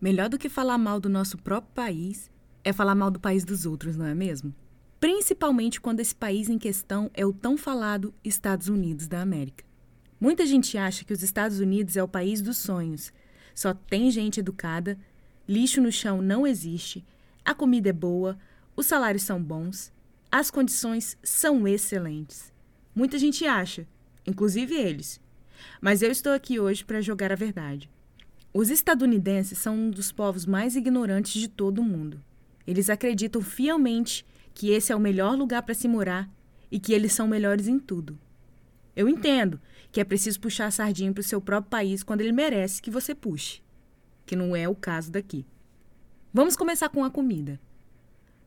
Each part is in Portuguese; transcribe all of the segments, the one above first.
Melhor do que falar mal do nosso próprio país é falar mal do país dos outros, não é mesmo? Principalmente quando esse país em questão é o tão falado Estados Unidos da América. Muita gente acha que os Estados Unidos é o país dos sonhos. Só tem gente educada, lixo no chão não existe, a comida é boa, os salários são bons, as condições são excelentes. Muita gente acha, inclusive eles. Mas eu estou aqui hoje para jogar a verdade. Os estadunidenses são um dos povos mais ignorantes de todo o mundo. Eles acreditam fielmente que esse é o melhor lugar para se morar e que eles são melhores em tudo. Eu entendo que é preciso puxar a sardinha para o seu próprio país quando ele merece que você puxe, que não é o caso daqui. Vamos começar com a comida.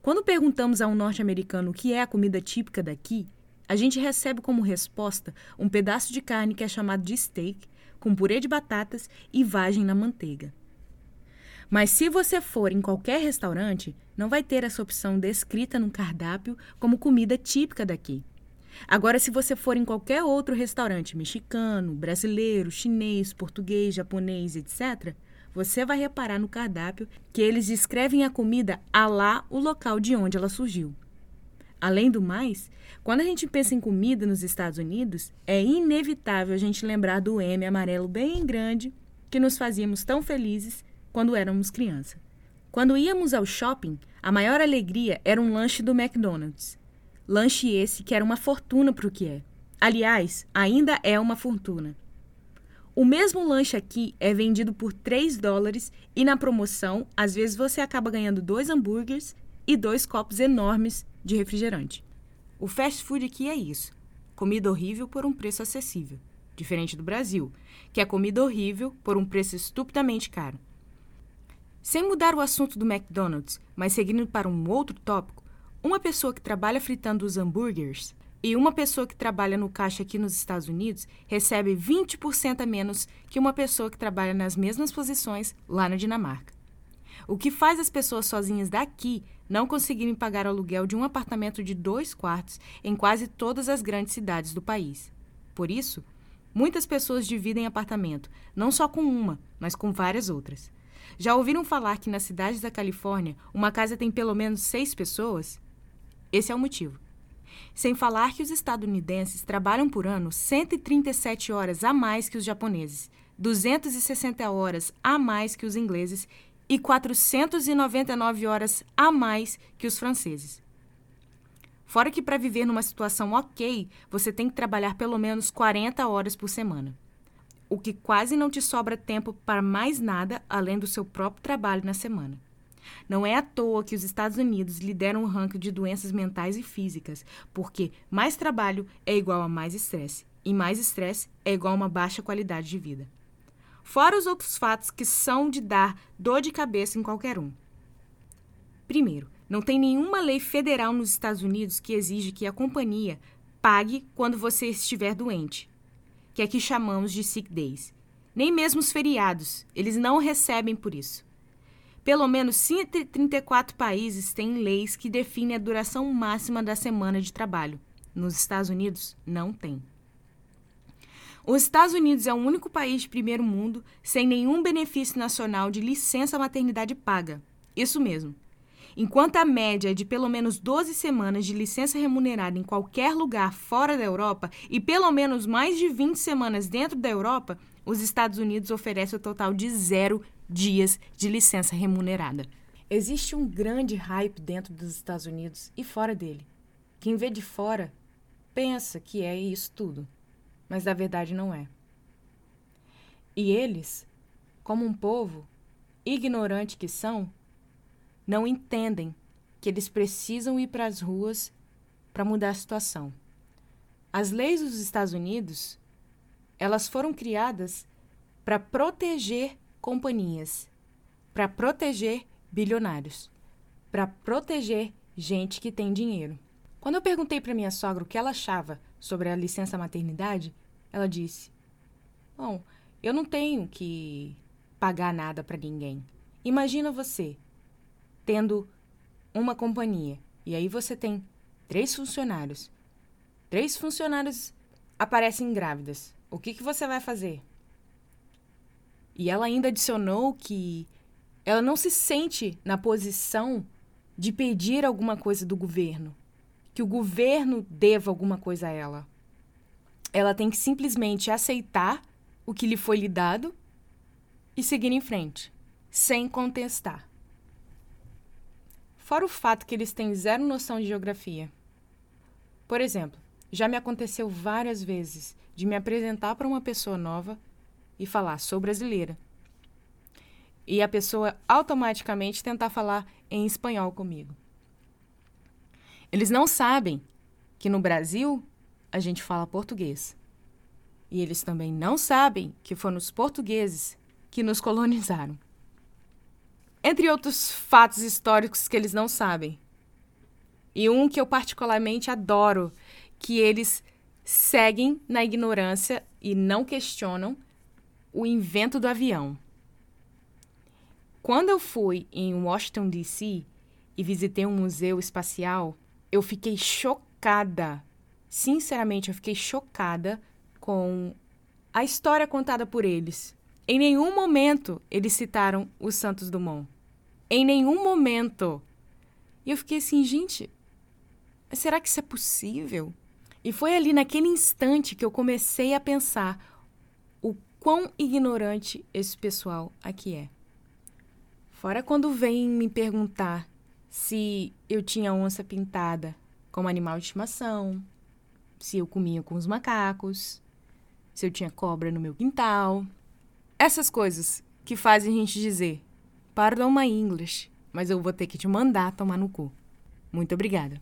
Quando perguntamos a um norte-americano o que é a comida típica daqui, a gente recebe como resposta um pedaço de carne que é chamado de steak com purê de batatas e vagem na manteiga. Mas se você for em qualquer restaurante, não vai ter essa opção descrita no cardápio como comida típica daqui. Agora, se você for em qualquer outro restaurante mexicano, brasileiro, chinês, português, japonês, etc., você vai reparar no cardápio que eles descrevem a comida a lá o local de onde ela surgiu. Além do mais, quando a gente pensa em comida nos Estados Unidos, é inevitável a gente lembrar do M amarelo bem grande que nos fazíamos tão felizes quando éramos criança. Quando íamos ao shopping, a maior alegria era um lanche do McDonald's. Lanche esse que era uma fortuna para o que é. Aliás, ainda é uma fortuna. O mesmo lanche aqui é vendido por 3 dólares e na promoção, às vezes você acaba ganhando dois hambúrgueres e dois copos enormes de refrigerante. O fast food aqui é isso: comida horrível por um preço acessível, diferente do Brasil, que é comida horrível por um preço estupidamente caro. Sem mudar o assunto do McDonald's, mas seguindo para um outro tópico, uma pessoa que trabalha fritando os hambúrgueres e uma pessoa que trabalha no caixa aqui nos Estados Unidos recebe 20% a menos que uma pessoa que trabalha nas mesmas posições lá na Dinamarca. O que faz as pessoas sozinhas daqui não conseguirem pagar aluguel de um apartamento de dois quartos em quase todas as grandes cidades do país. Por isso, muitas pessoas dividem apartamento, não só com uma, mas com várias outras. Já ouviram falar que nas cidades da Califórnia uma casa tem pelo menos seis pessoas? Esse é o motivo. Sem falar que os estadunidenses trabalham por ano 137 horas a mais que os japoneses, 260 horas a mais que os ingleses e 499 horas a mais que os franceses. Fora que para viver numa situação ok, você tem que trabalhar pelo menos 40 horas por semana. O que quase não te sobra tempo para mais nada além do seu próprio trabalho na semana. Não é à toa que os Estados Unidos lideram o ranking de doenças mentais e físicas, porque mais trabalho é igual a mais estresse, e mais estresse é igual a uma baixa qualidade de vida fora os outros fatos que são de dar dor de cabeça em qualquer um. Primeiro, não tem nenhuma lei federal nos Estados Unidos que exige que a companhia pague quando você estiver doente, que aqui chamamos de sick days. Nem mesmo os feriados, eles não recebem por isso. Pelo menos 134 países têm leis que definem a duração máxima da semana de trabalho. Nos Estados Unidos, não tem. Os Estados Unidos é o único país de primeiro mundo sem nenhum benefício nacional de licença maternidade paga. Isso mesmo. Enquanto a média é de pelo menos 12 semanas de licença remunerada em qualquer lugar fora da Europa e pelo menos mais de 20 semanas dentro da Europa, os Estados Unidos oferecem o total de zero dias de licença remunerada. Existe um grande hype dentro dos Estados Unidos e fora dele. Quem vê de fora pensa que é isso tudo mas na verdade não é. E eles, como um povo ignorante que são, não entendem que eles precisam ir para as ruas para mudar a situação. As leis dos Estados Unidos, elas foram criadas para proteger companhias, para proteger bilionários, para proteger gente que tem dinheiro. Quando eu perguntei para minha sogra o que ela achava sobre a licença maternidade, ela disse: Bom, eu não tenho que pagar nada para ninguém. Imagina você tendo uma companhia e aí você tem três funcionários. Três funcionários aparecem grávidas. O que, que você vai fazer? E ela ainda adicionou que ela não se sente na posição de pedir alguma coisa do governo, que o governo deva alguma coisa a ela. Ela tem que simplesmente aceitar o que lhe foi lhe dado e seguir em frente, sem contestar. Fora o fato que eles têm zero noção de geografia. Por exemplo, já me aconteceu várias vezes de me apresentar para uma pessoa nova e falar: sou brasileira. E a pessoa automaticamente tentar falar em espanhol comigo. Eles não sabem que no Brasil a gente fala português. E eles também não sabem que foram os portugueses que nos colonizaram. Entre outros fatos históricos que eles não sabem. E um que eu particularmente adoro, que eles seguem na ignorância e não questionam o invento do avião. Quando eu fui em Washington, D.C. e visitei um museu espacial, eu fiquei chocada. Sinceramente, eu fiquei chocada com a história contada por eles. Em nenhum momento eles citaram os Santos Dumont. Em nenhum momento. E eu fiquei assim, gente, será que isso é possível? E foi ali naquele instante que eu comecei a pensar o quão ignorante esse pessoal aqui é. Fora quando vem me perguntar se eu tinha onça pintada como animal de estimação, se eu comia com os macacos, se eu tinha cobra no meu quintal. Essas coisas que fazem a gente dizer: Pardon my English, mas eu vou ter que te mandar tomar no cu. Muito obrigada.